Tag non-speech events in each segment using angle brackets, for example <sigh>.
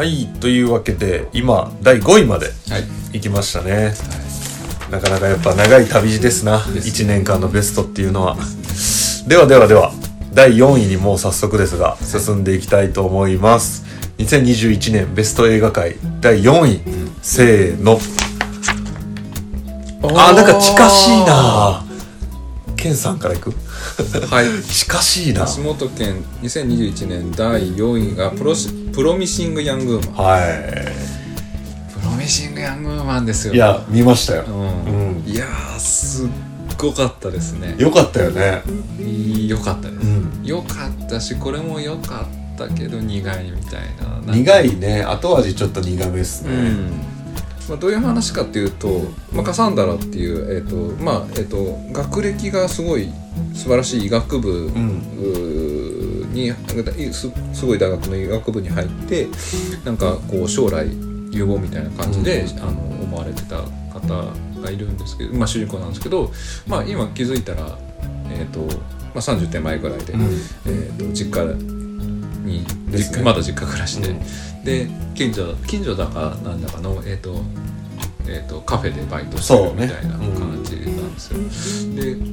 はいというわけで今第5位まではい。行きましたね。なかなかやっぱ長い旅路ですなです1年間のベストっていうのは。ではではでは第4位にもう早速ですが進んでいきたいと思います。2021年ベスト映画界第4位、せーの。あなんか近しいな。ケンさんからいく？<laughs> はい。近しいな。橋本県2021年第4位がプロシプロミシング・ヤングウーマン。はプロミシング・ヤングウーマンですよ。いいや見ましたよ。うん、うん。いやーすっごかったですね。よかったよね。よかったです、うん。よかったしこれもよかったけど苦いみたいな。苦いね。後味ちょっと苦めっすね、うん。まあ、どういう話かっていうと、まあ、カサンダラっていう、えーとまあえー、と学歴がすごい素晴らしい医学部、にすすごい大学の医学部に入ってなんかこう将来有望みたいな感じで、あの思われてた方がいるんですけど、まあ、主人公なんですけど、まあ、今気づいたら、えーとまあ、30手前ぐらいで、うん。えー、と実家に、ねまだ実家暮らして、うん。で近所近所だかなんだかの、えーとえー、とカフェでバイトしてるみたいな感じなんですよ。で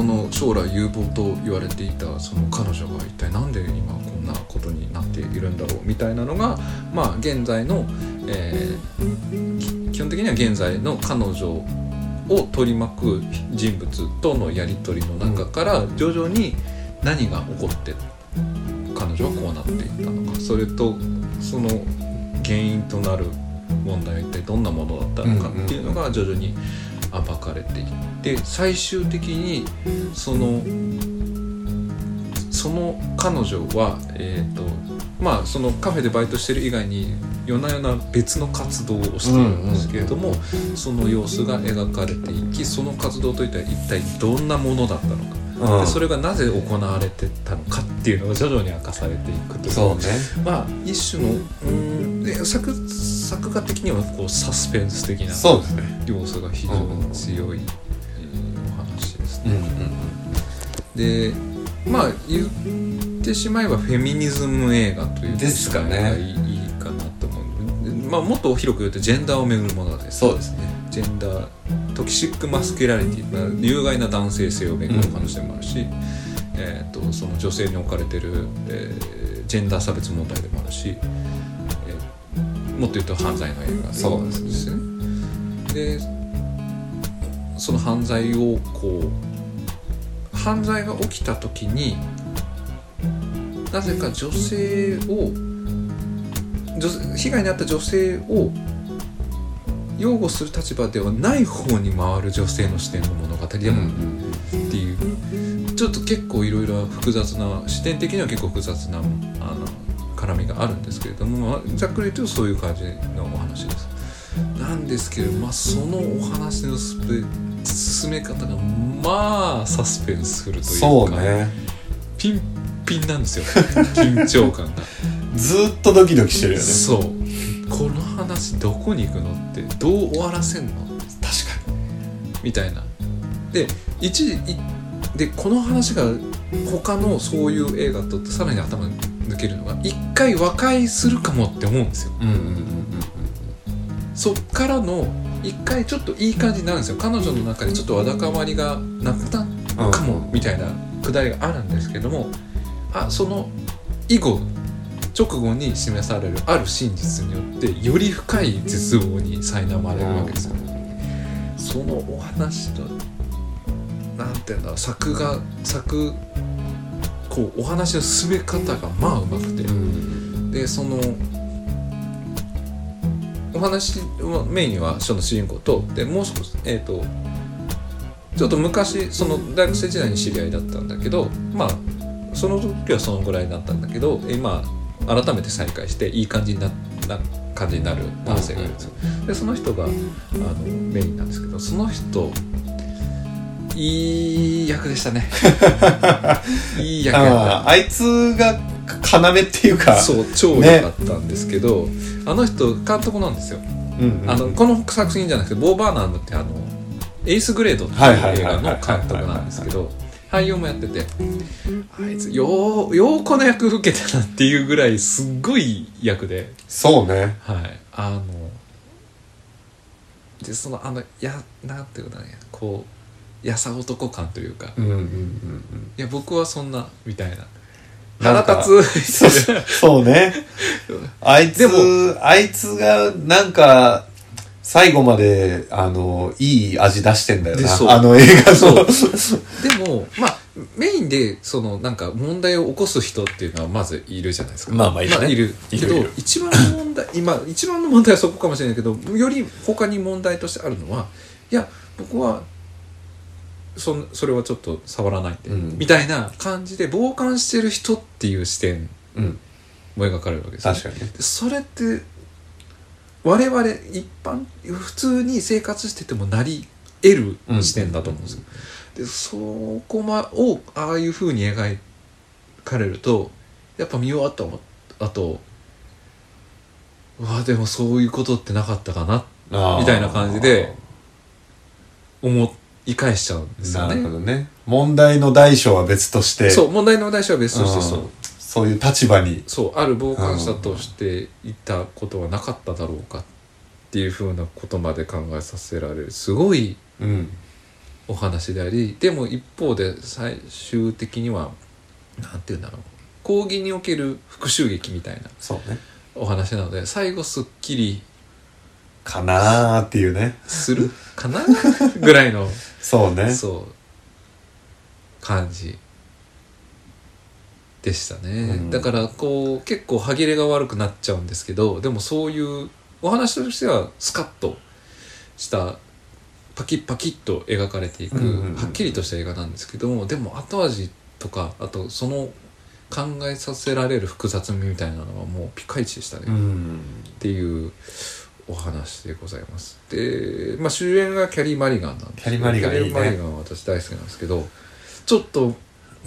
この将来有望と言われていたその彼女が一体なんで今こんなことになっているんだろうみたいなのがまあ現在の、えー基本的には現在の彼女を取り巻く人物とのやり取りの中から徐々に何が起こって彼女はこうなっていったのかそれとその原因となる問題は一体どんなものだったのかっていうのが徐々に暴かれていって最終的にそのその彼女はえっ、とまあそのカフェでバイトしてる以外に夜な夜な別の活動をしているんですけれども、その様子が描かれていきその活動といったら一体どんなものだったのか、うん。でそれがなぜ行われてたのかっていうのが徐々に明かされていくという。そうね。まあ一種のうんで作作画的にはこうサスペンス的なそうですね。要素が非常に強い、えーお話ですね。うんうんでまあ言ってしまえばフェミニズム映画というですかね。がいいかなと思うでまあもっと広く言うとジェンダーをめぐるものですそうですね。ジェンダートキシックマスキュラリティまあ有害な男性性をめぐる話でもあるし、えー、とその女性に置かれてる、えージェンダー差別問題でもあるし、えーもっと言うと犯罪の映画そうですねですね。でその犯罪をこう犯罪が起きた時になぜか女性を被害に遭った女性を擁護する立場ではない方に回る女性の視点の物語でもっていう、ちょっと結構いろいろ複雑な視点的には結構複雑なあの絡みがあるんですけれども、まあ、ざっくりとそういう感じのお話です。なんですけど、まあ、そのお話のスペ進め方がまあサスペンスフルというかそうね。ピンピンなんですよ。緊張感が。<laughs> ずーっとドキドキしてるよね。そう。この話どこに行くのってどう終わらせんの？確かみたいな。で一時いでこの話が他のそういう映画とさらに頭抜けるのが一回和解するかもって思うんですよ。にうんうんうんそっからの一回ちょっといい感じになるんですよ。彼女の中でちょっとわだかまりがなくなるかもみたいなくだりがあるんですけどもあその以後直後に示されるある真実によってより深い絶望に苛まれるわけですよ、そのお話のなんていうんだろう作画作こうお話の進め方がまあうまくて、うん。でそのお話はメインはその主人公とでもう少しえっ、とちょっと昔その大学生時代に知り合いだったんだけどまあその時はそのぐらいだったんだけど今改めて再会していい感じになな感じになる男性がいるんですよ。でその人があのメインなんですけどその人いい役でしたね。<laughs> いい役。あああいつが要っていうか。そう超良かったんですけど、あの人監督なんですよ、うんうん。あのこの作品じゃなくてボー・バーナームってあのエイスグレードっていう映画の監督なんですけど俳優もやっててあいつようようこの役受けたなっていうぐらいすっごい役で。そうね。はい。あのでそのあのやなんていうかねこうやさ男感というか、うんうんうんうんいや僕はそんなみたいななんか腹立つそうねあいつでもあいつがなんか最後まであのいい味出してんだよでそうなあの映画そうのでもまあメインでそのなんか問題を起こす人っていうのはまずいるじゃないですかまあまあいるねいるけどるいる一番の問題今一番の問題はそこかもしれないけどより他に問題としてあるのはいや僕はそんそれはちょっと触らないで、うん。みたいな感じで傍観してる人っていう視点うん。も描かれるわけですよね。確かにね。でそれって我々一般普通に生活しててもなり得る視点だと思うんですよ、でそこまをああいうふうに描かれるとやっぱ見終わったあとうわでもそういうことってなかったかなみたいな感じで思い返しちゃうんですよなるほねどね。問題の大小は別として。そう問題の題詞は別としてそううん。そう。いう立場に。そうある傍観者としていたことはなかっただろうかっていうふうなことまで考えさせられるすごいうん。お話でありでも一方で最終的にはなんて言うんだろう。講義における復讐劇みたいなそうね。お話なので最後すっきりかなーっていうね。するかな？<laughs> ぐらいのそうね。そう感じでしたね、うん。だからこう結構歯切れが悪くなっちゃうんですけどでもそういうお話としてはスカッとしたパキッパキッと描かれていく、はっきりとした映画なんですけどもでも後味とかあとその考えさせられる複雑味みたいなのはもうピカイチでしたね、うっんていうお話でございます。で、まあ、主演がキャリー・マリガンなんですキャリーマリガンキャリー・マリガンは私大好きなんですけどちょっと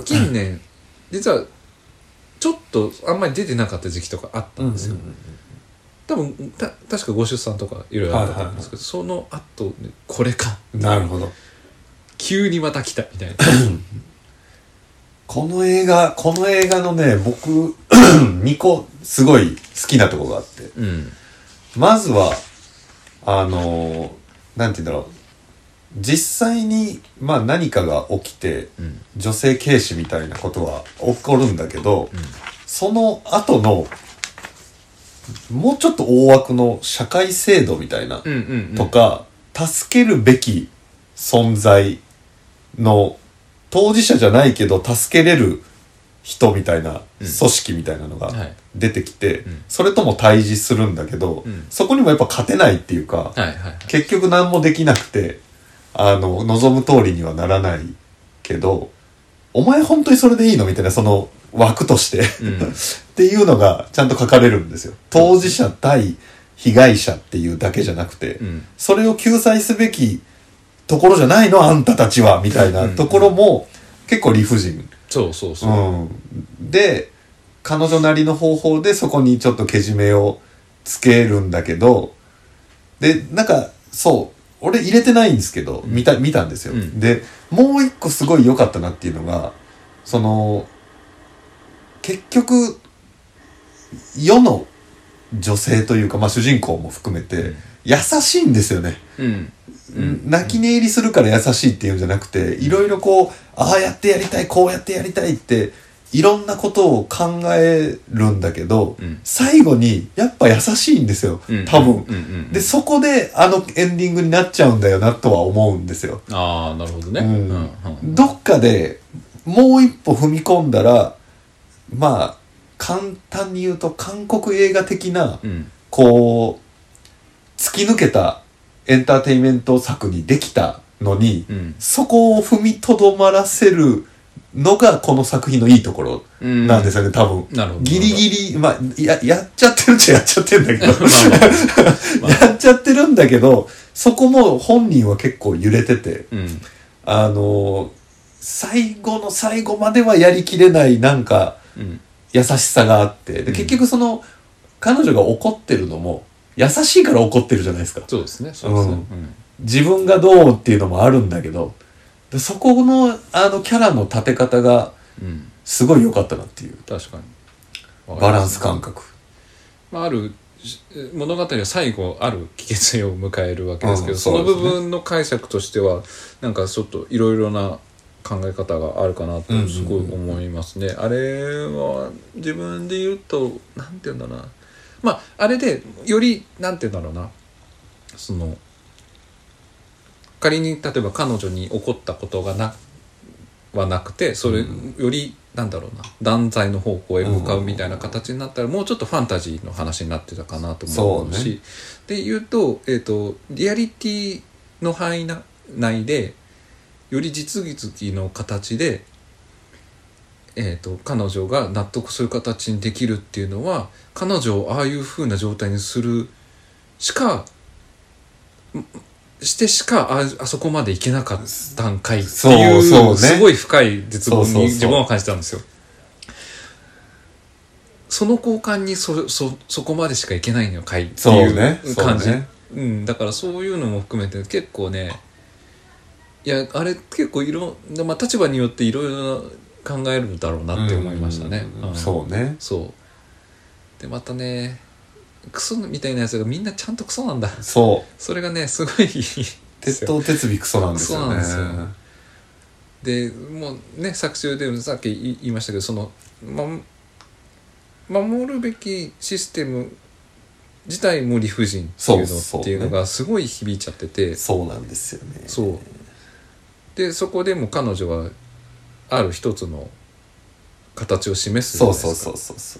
近年実はちょっとあんまり出てなかった時期とかあったんですよ、多分た確かご出産とかいろいろあったと思うんですけど、その後ねこれか。なるほど。急にまた来たみたいな。<laughs> この映画この映画のね僕 <clears throat> 2個すごい好きなとこがあって。うんまずはあのーなんて言うんだろう。実際にまあ何かが起きてうん。女性軽視みたいなことは起こるんだけど、うん。その後のもうちょっと大枠の社会制度みたいなとか、助けるべき存在の当事者じゃないけど助けれる人みたいなうん。組織みたいなのがはい。出てきて、うん。それとも対峙するんだけど、うん。そこにもやっぱ勝てないっていうか、結局何もできなくてあの望む通りにはならないけどお前本当にそれでいいのみたいなその枠としてうん。<laughs> っていうのがちゃんと書かれるんですよ。当事者対被害者っていうだけじゃなくて、うん。それを救済すべきところじゃないのあんたたちはみたいなところも結構理不尽、そうそうそう、うん、で彼女なりの方法でそこにちょっとけじめをつけるんだけどでなんかそう俺入れてないんですけど見た見たんですよ、うん。でもう一個すごい良かったなっていうのがその結局世の女性というか、まあ、主人公も含めて、うん。優しいんですよね、うんうん泣き寝入りするから優しいっていうんじゃなくていろいろこうああやってやりたいこうやってやりたいっていろんなことを考えるんだけど、うん。最後にやっぱ優しいんですようん。多分、うん。うん。うん。でそこであのエンディングになっちゃうんだよなとは思うんですよ、ああなるほどね、うん。うん。うん。どっかでもう一歩踏み込んだらまあ簡単に言うと韓国映画的なうん。こう突き抜けたエンターテインメント作にできたのに、うん。そこを踏みとどまらせるのがこの作品のいいところうん。なんですよね、多分。なるほど。ギリギリ、まあ、や、やっちゃってるっちゃやっちゃってるんだけど、<laughs> まあ。<laughs> やっちゃってるんだけど、そこも本人は結構揺れてて、うん。あの最後の最後まではやりきれないなんかうん。優しさがあって、でうん。結局その、彼女が怒ってるのも、優しいから怒ってるじゃないですか。そうですね。そうですね。うん。自分がどうっていうのもあるんだけどでそこのあのキャラの立て方がうん。すごい良かったなっていう。確かに。バランス感覚。まあ、あるし物語は最後ある帰結を迎えるわけですけど、うんそのそうですね。部分の解釈としてはなんかちょっといろいろな考え方があるかなとすごい思いますね。あれは自分で言うとなんて言うんだろうなまああれでよりなんて言うんだろうな。その仮に例えば彼女に起こったことがなはなくてそれよりなんだろうな。断罪の方向へ向かうみたいな形になったらもうちょっとファンタジーの話になってたかなと思うし。で言うと,、えー、とリアリティの範囲な内でより実技の形で、えー、と彼女が納得する形にできるっていうのは彼女をああいう風な状態にするしかんしてしかああそこまでいけなかったんかいっていうすごい深い絶望に自分は感じたんですよ。その交換にそそそこまでしかいけないのかいってそういうね。感じ。そうね。うん、だからそういうのも含めて結構ねいやあれ結構いろ、まあ、立場によっていろいろ考えるんだろうなって思いましたね。うんんそうね。そう。でまたねクソみたいなやつがみんなちゃんとクソなんだ。そう。それがねすごい鉄よ。頭鉄尾クソなんですよね。でもうね作中でもさっき言いましたけどその、ま、守るべきシステム自体も理不尽っていうのっていうのがすごい響いちゃってて。そうなんですよね。そうでそこでも彼女はある一つの形を示すじゃそうないですか。そうそうそうそ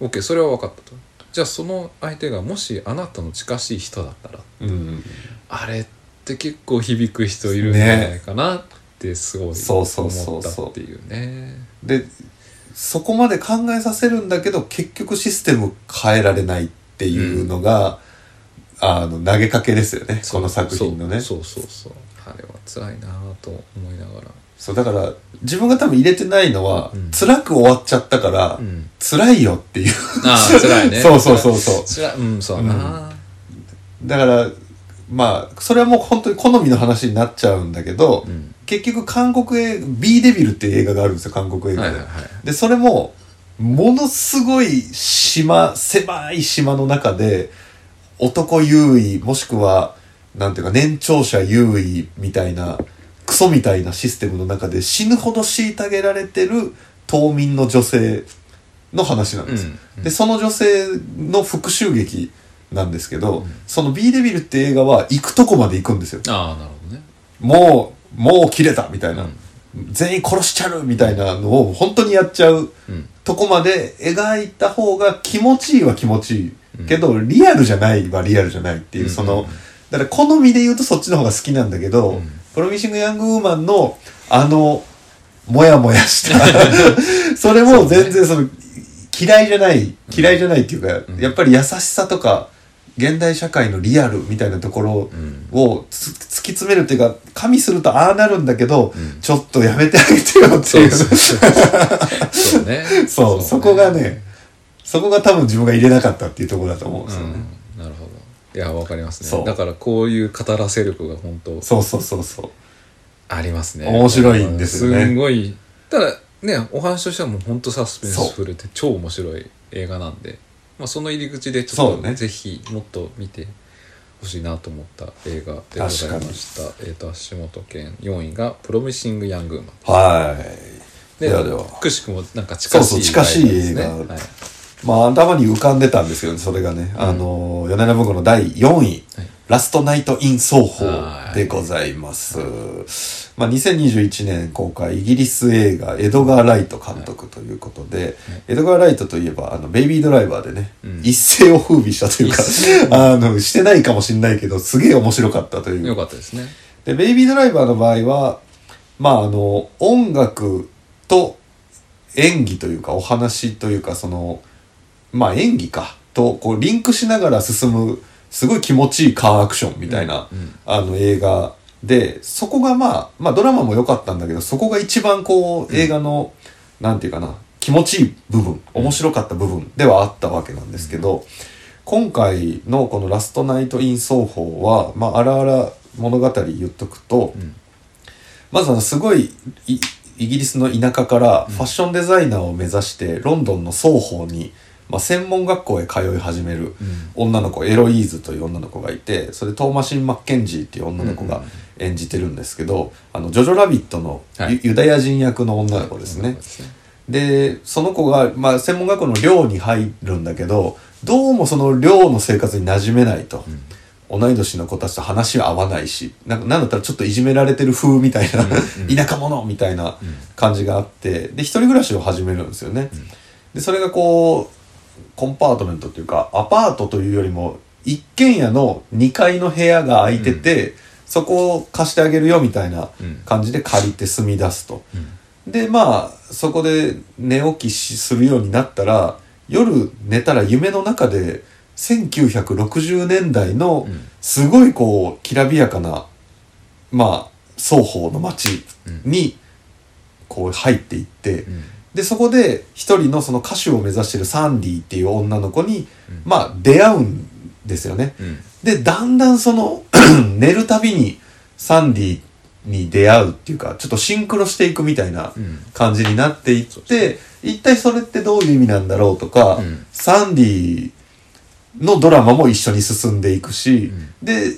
う OK それは分かったと。じゃあその相手がもしあなたの近しい人だったら。うん。あれって結構響く人いるんじゃないかなってすごいそうそう思そうそうったっていう。ねでそこまで考えさせるんだけど結局システム変えられないっていうのが、あの投げかけですよね。この作品のね。そうそうそうそう。あれは辛いなと思いながらそうだから自分が多分入れてないのは、うん。辛く終わっちゃったから、うん。辛いよっていう。ああ辛いね。<laughs> そうそうそうそう。辛い。うんそうだなだからまあそれはもう本当に好みの話になっちゃうんだけど、うん。結局韓国映画「ビーデビル」っていう映画があるんですよ韓国映画で、はいはいはい。でそれもものすごい島狭い島の中で男優位もしくはなんていうか年長者優位みたいなクソみたいなシステムの中で死ぬほど虐げられてる島民の女性の話なんです。よ、うん。でその女性の復讐劇なんですけど、その「ビーデビル」って映画は行くとこまで行くんですよ。ああなるほどね。もうもう切れたみたいな、うん。全員殺しちゃうみたいなのを本当にやっちゃううん。とこまで描いた方が気持ちいいは気持ちいいけど、リアルじゃないはリアルじゃないっていう、うん。そのだから好みで言うとそっちの方が好きなんだけど、うん。プロミシング・ヤング・ウーマンのあのモヤモヤした <laughs> それも全然その嫌いじゃない嫌いじゃないっていうか、うん。やっぱり優しさとか現代社会のリアルみたいなところうん。をつ突き詰めるっていうか加味するとああなるんだけど、うん。ちょっとやめてあげてよっていう。うそそうそう。そうね。<laughs> そうそこがねそこが多分自分が入れなかったっていうところだと思うんですよね、いやわかりますそう。ねだからこういう語らせ力が本当そうそうそうそう。ありますね。面白いんですよね。すんごいただねお話としてはもう本当サスペンスフルで超面白い映画なんで、まあ、その入り口でちょっそうね。とぜひもっと見てほしいなと思った映画でございました。えっ、と足元県4位が「プロミシング・ヤング・ウーマンはい」でではでは。くしくもなんか近しいそうそう近しい映画。ですねはいまあ頭に浮かんでたんですけどねそれがね、あの米田文庫の第4位はい「ラストナイト・イン・奏法」でございます、まあ、2021年公開イギリス映画エドガー・ライト監督ということで、エドガー・ライトといえばあのベイビードライバーでね、うん。一世を風靡したというか <laughs> あのしてないかもしれないけどすげえ面白かったという。よかったですね。で、ベイビードライバーの場合は、まあ、あの、音楽と演技というか、お話というか、その、まあ、演技か、と、こう、リンクしながら進む、すごい気持ちいいカーアクションみたいな、うんあの、映画で、そこがまあ、まあ、ドラマも良かったんだけど、そこが一番こう、映画の、なんていうかな、気持ちいい部分、面白かった部分ではあったわけなんですけど、今回のこのラストナイト・イン奏法は、まあ、あらあら物語言っとくと、うん。まずあのすごいいイギリスの田舎からファッションデザイナーを目指してロンドンの双方に、まあ、専門学校へ通い始める女の子エロイーズという女の子がいてそれトーマシン・マッケンジーっていう女の子が演じてるんですけど「あのジョジョラビット」のユ,、ダヤ人役の女の子ですね。でその子が、まあ、専門学校の寮に入るんだけどどうもその寮の生活に馴染めないと、同い年の子たちと話は合わないしなんかなんだったらちょっといじめられてる風みたいな、田舎者みたいな感じがあってで一人暮らしを始めるんですよね、でそれがこうコンパートメントっていうかアパートというよりも一軒家の2階の部屋が空いてて、そこを貸してあげるよみたいな感じで借りて住み出すと、でまあそこで寝起きしするようになったら夜寝たら夢の中で1960年代のん。すごいこうきらびやかなまあ双方の街にこう入っていって、うんでそこで一人のその歌手を目指してるサンディっていう女の子に、まあ出会うんですよね。うん。でだんだんその <clears throat> 寝るたびにサンディに出会うっていうかちょっとシンクロしていくみたいなうん。感じになっていっそうて、一体それってどういう意味なんだろうとか、うん。サンディのドラマも一緒に進んでいくし、で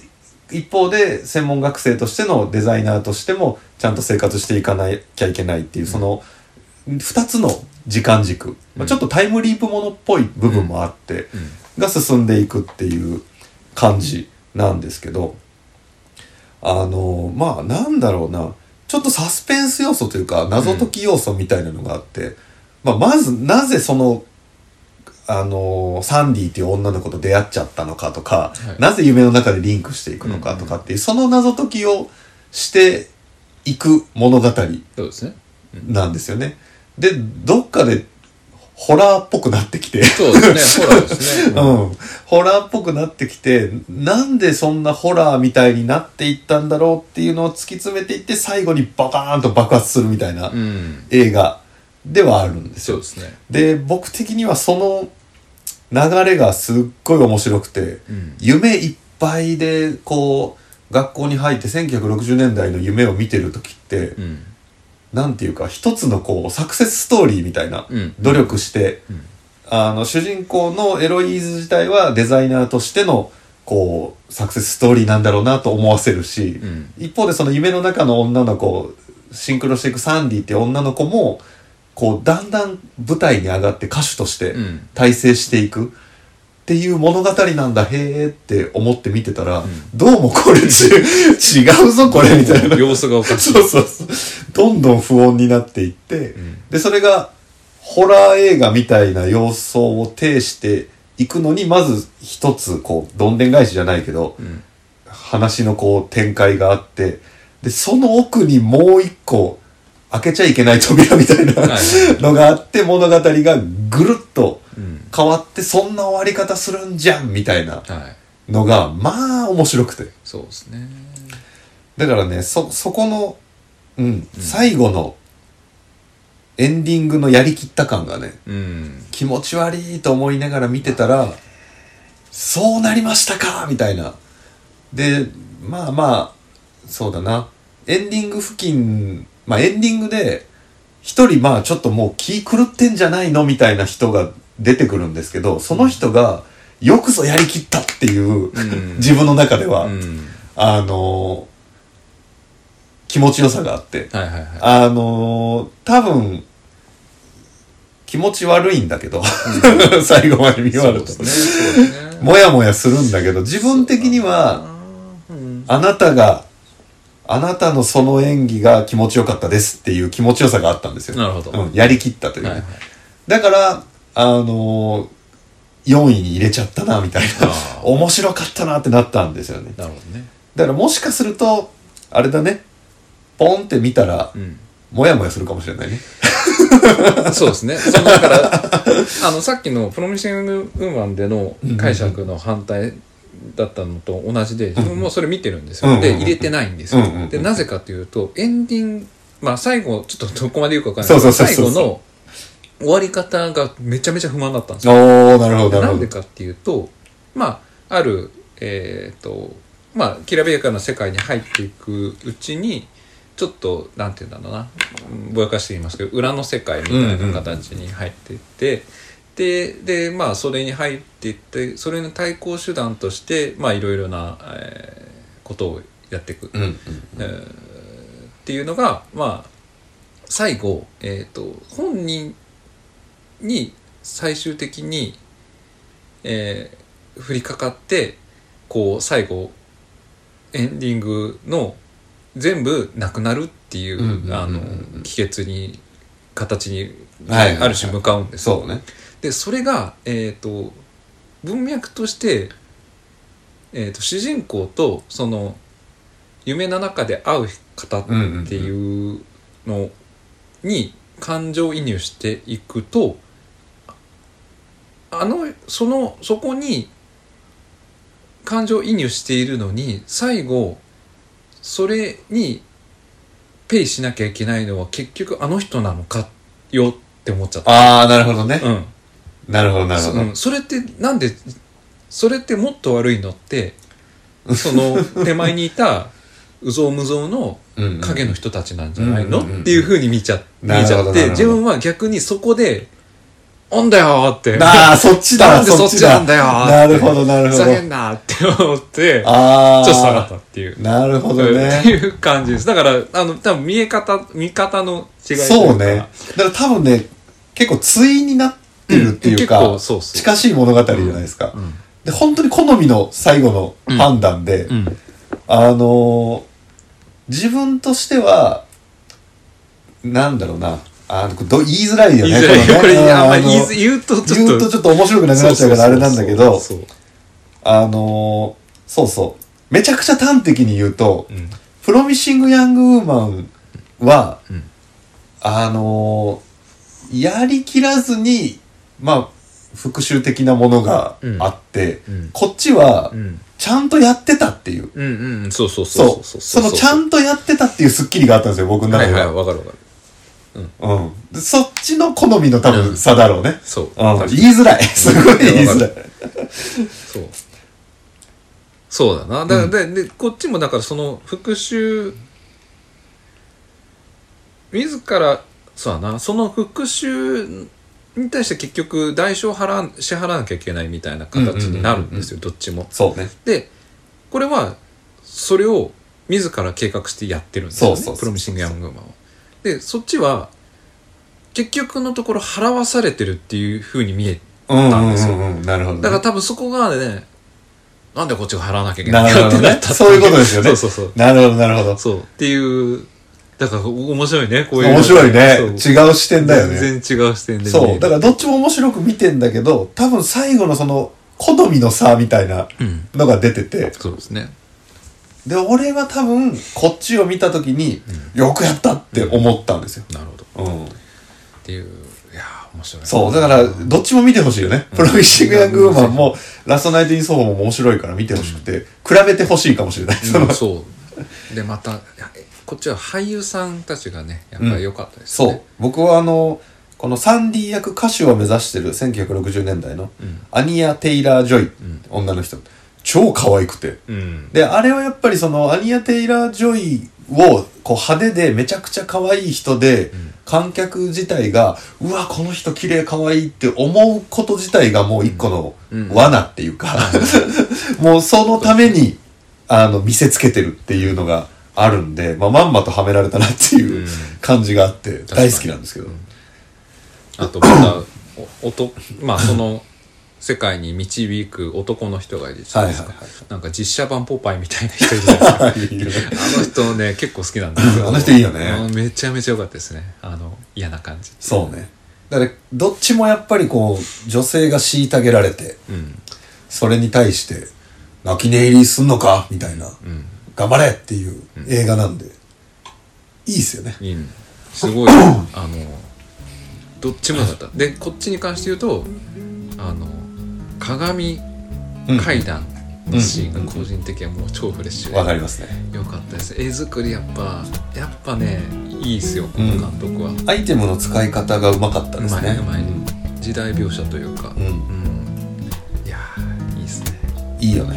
一方で専門学生としてのデザイナーとしてもちゃんと生活していかなきゃいけないっていう、その2つの時間軸、まあちょっとタイムリープものっぽい部分もあって、が進んでいくっていう感じなんですけどあのまあなんだろうな。ちょっとサスペンス要素というか謎解き要素みたいなのがあって、まあ、まずなぜそのあのサンディっていう女の子と出会っちゃったのかとか、はい。なぜ夢の中でリンクしていくのかとかっていう、その謎解きをしていく物語なんですよね。でどっかでホラーっぽくなってきて。そうですねホラーですね。<laughs> うん、ホラーっぽくなってきてなんでそんなホラーみたいになっていったんだろうっていうのを突き詰めていって最後にバカーンと爆発するみたいなうん。映画ではあるんですよ。そうですね。で僕的にはその流れがすっごい面白くて、うん。夢いっぱいでこう学校に入って1960年代の夢を見てる時って、うんなんていうか一つのこうサクセスストーリーみたいな、うん。努力して、うん。あの主人公のエロイーズ自体はデザイナーとしてのこうサクセスストーリーなんだろうなと思わせるし、うん。一方でその夢の中の女の子シンクロしていくサンディって女の子もこうだんだん舞台に上がって歌手としてうん。大成していくっていう物語なんだへーって思って見てたら、ん。どうもこれち <laughs> 違うぞこれみたいな。様子がおかしい。そうそうそう。どんどん不穏になっていって、ん。で、それが、ホラー映画みたいな様相を呈していくのに、まず一つ、こう、どんでん返しじゃないけど、ん。話のこう、展開があって、で、その奥にもう一個、開けちゃいけない扉みたいなのがあって、物語がぐるっとうん変わって、そんな終わり方するんじゃんみたいなはいのが、まあ面白くて。そうですねだからね、そ、そこの、うん、最後のエンディングのやりきった感がね、うん気持ち悪いと思いながら見てたら、そうなりましたかみたいな。で、まあまあ、そうだな。エンディング付近、まあエンディングで、一人まあちょっともう気狂ってんじゃないのみたいな人が出てくるんですけど、その人が、よくぞやりきったっていう、うん。<laughs> 自分の中では、うん。あのー気持ちよさがあって、はいはいはい。あのー多分、気持ち悪いんだけど、<laughs> 最後まで見終わると。ねね。もやもやするんだけど、自分的には、うん。あなたが、あなたのその演技が気持ちよかったですっていう気持ちよさがあったんですよ。なるほど。うん、やりきったというね、はいはい。だから、あのー4位に入れちゃったな、みたいな。面白かったなってなったんですよね。なるほどね。だからもしかすると、あれだね、ポンって見たら、うん。もやもやするかもしれないね。<laughs> そうですね。そのだから、<laughs> あの、さっきのプロミシングウーマンでの解釈の反対だったのと同じで、自分もそれ見てるんですよ。うん。うんで、入れてないんですよ。うん。うん。うん。で、なぜかというと、エンディング、まあ最後、ちょっとどこまで言うかわかんないけど、最後の終わり方がめちゃめちゃ不満だったんですよ。おー、なるほど、なんでかっていうと、まあ、ある、えっ、と、まあ、きらびやかな世界に入っていくうちに、ちょっとなんて言うんだろうなうんぼやかして言いますけど裏の世界みたいな形に入っていって、ででまあそれに入っていってそれの対抗手段としてまあいろいろな、えーことをやっていく、うんうん。えーっていうのがまあ最後、えー、と本人に最終的に、えー降りかかってこう最後エンディングの全部なくなるっていう,、帰結に形に、はいある種向かうんですよ。そうね。でそれが、えー、と文脈として、えー、と主人公とその夢の中で会う方っていうのに感情移入していくとあのそのそこに感情移入しているのに最後それにペイしなきゃいけないのは結局あの人なのかよって思っちゃった。ああなるほどね、うん。なるほどなるほど、うん、それってなんでそれってもっと悪いのってその手前にいたうぞうむぞうの影の人たちなんじゃないの、っていうふうに見ちゃ見ちゃって自分は逆にそこで「おんだよ!」ってああそっちだなんでそっちなんだよってなるほどなるほどふざけんなって思ってちょっと下がったっていう。なるほどねっていう感じですだからあの多分見え方見方の違いいかそうねだから多分ね結構対になってるっていうか、うん結構そうそう近しい物語じゃないですか、うんで本当に好みの最後の判断で、うんあのー自分としてはなんだろうなあのど言いづらいよね言いづらい。うとちょっと。言うとちょっと面白くなくなっちゃうからあれなんだけどあのーそうそう。めちゃくちゃ端的に言うと、そううん。プロミッシング・ヤング・ウーマンは、うん。あのーやりきらずに、まあ、復讐的なものがあって、うん。こっちはう、ん。ちゃんとやってたっていう。うんうんそうそうそそううそのちゃんとやってたっていうスッキリがあったんですよ、僕のは。いはい中では。わかるわかるうん。で。そっちの好みの多分差だろうね。そう。うん。言いづらい。すごい言いづらい。そう。そうだな。だから、ででこっちもだからその復讐自らそうだな。その復讐に対して結局代償を払わ支払わなきゃいけないみたいな形になるんですよどっちも。そうね。でこれはそれを自ら計画してやってるんですよね。そうそうプロミシング・ヤング・マンはでそっちは結局のところ払わされてるっていうふうに見えうんうんたんですようんうん。なるほどね。だから多分そこがねなんでこっちが払わなきゃいけなないかってなっ。たそういうことですよね。そうそうそうなるほど、なるほど。そうっていうだから面白いねこういう面白いね。違う視点だよね。全然違う視点で見えるそう。だからどっちも面白く見てんだけど、多分最後のその、好みの差みたいなうんのが出てて、そうですねで、俺は多分、こっちを見たときに、よくやったって思ったんですよ。なるほどっうん。ていういやー面白いなそう。だから、どっちも見てほしいよね。プロフィッシング・ヤング・ウーマンも、ラストナイト・イン・ソホも面白いから見てほしくて、比べてほしいかもしれない。そのうんそうでまたこっちは俳優さんたちがねやっぱり良かったですねそう。僕はあの、このサンディ役歌手を目指してる1960年代の、うんアニア・テイラー・ジョイ、ん女の人。超可愛くて。うん。で、あれはやっぱりその、アニア・テイラー・ジョイを、こう派手でめちゃくちゃ可愛い人で、ん。観客自体が、うわ、この人綺麗可愛いって思うこと自体がもう一個のうん。罠っていうか、もうそのために、あの、見せつけてるっていうのがあるんで、まあ、まんまとはめられたなっていううん。感じがあって、大好きなんですけど。あとまたお音まあその世界に導く男の人がいるじゃないですか、はいはいはなんか実写版ポパイみたいな人いるじゃないですか。<laughs> あの人ね結構好きなんですよ。<laughs> あの人いいよね。あめちゃめちゃ良かったですね。あの嫌な感じ。そうね。だから、どっちもやっぱりこう、女性が虐げられて、うん。それに対して、泣き寝入りすんのか？みたいな、うん。頑張れっていう映画なんで、いいっすよね。いいねすごい <laughs> あのどっちも良かった。でこっちに関して言うとあの鏡階段のシーンが個人的にはもう超フレッシュでわかりますね。よかったです。絵作りやっぱやっぱねいいっすよこうん。の監督は、うアイテムの使い方がうまかったですね。うまい時代描写というか。うん。うん。いやーいいっすね。いいよね。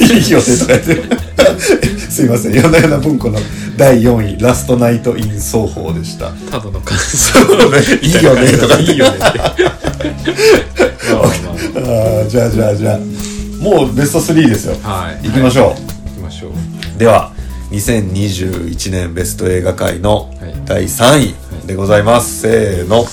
いいよねとか言って。<laughs> すいません。夜な夜な文庫の第4位「ラストナイト・イン奏法」でした。ただの感想。<laughs> いいよね。とかいいよね。って <laughs> まあまああーじゃあじゃあじゃあ。もうベスト3ですよ。はい。行きましょう、行きましょう。では2021年ベスト映画界のはい。第3位でございます、せーの